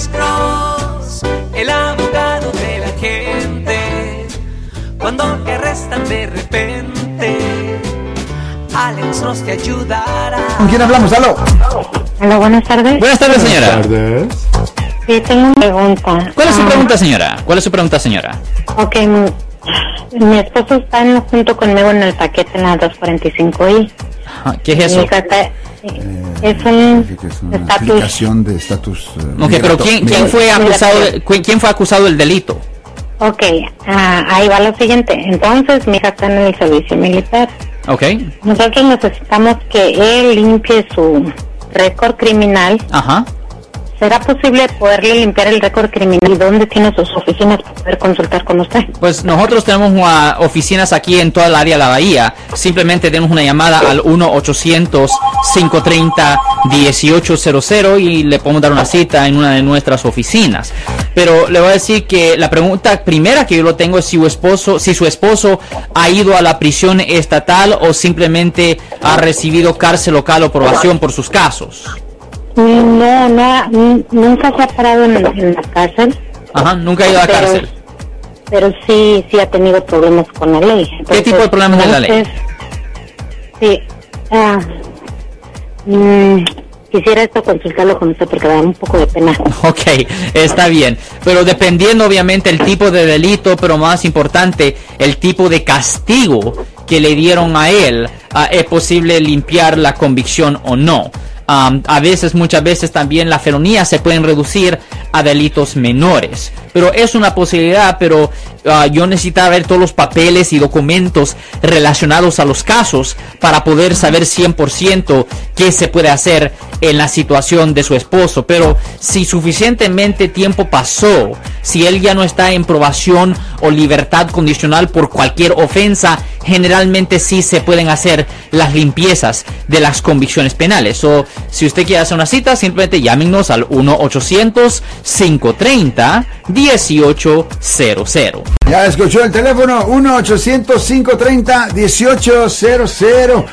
Alex Cross, el abogado de la gente. Cuando te arrestan de repente, Alex Cross te ayudará. ¿Con quién hablamos? ¡Aló! Hola, buenas tardes. Buenas tardes, señora. Sí, tengo una pregunta. ¿Cuál es su Ah, pregunta, señora? ¿Cuál es su pregunta, señora? Ok, mi, mi esposo está en- junto conmigo en el paquete en la 245i. Ah, ¿Qué es Mi eso? hija está- es un es una estatus. aplicación de estatus. eh, Ok, pero ¿quién, fue acusado? De- ¿Quién fue acusado del delito? Ok, ah, ahí va lo siguiente. Entonces, mi hija está en el servicio militar. Ok. Nosotros necesitamos que él limpie su récord criminal. Ajá. ¿Será posible poderle limpiar el récord criminal? ¿Y dónde tiene sus oficinas para poder consultar con usted? Pues nosotros tenemos una- oficinas aquí en toda el área de la bahía. Simplemente tenemos una llamada al 1-800-530-1800 y le podemos dar una cita en una de nuestras oficinas. Pero le voy a decir que la pregunta primera que yo lo tengo es si su esposo, si su esposo ha ido a la prisión estatal o simplemente ha recibido cárcel local o probación por sus casos. No, no, nunca se ha parado en, en la cárcel, Ajá, nunca ha ido a la cárcel. pero sí, sí ha tenido problemas con la ley. ¿Qué tipo de problemas de la ley? entonces, Sí, ah, mm, quisiera esto consultarlo con usted porque me da un poco de pena. Ok, está bien. Pero dependiendo obviamente el tipo de delito, pero más importante, el tipo de castigo que le dieron a él, ah, es posible limpiar la convicción o no. Am, a veces, muchas veces también las felonías se pueden reducir a delitos menores. Pero es una posibilidad, pero ah, yo necesitaba ver todos los papeles y documentos relacionados a los casos para poder saber 100% qué se puede hacer en la situación de su esposo. Pero si suficientemente tiempo pasó, si él ya no está en probación o libertad condicional por cualquier ofensa, generalmente sí se pueden hacer las limpiezas de las convicciones penales. O si usted quiere hacer una cita, simplemente llámenos al 1-800-530-1800. Ya escuchó el teléfono 1-800-530-1800.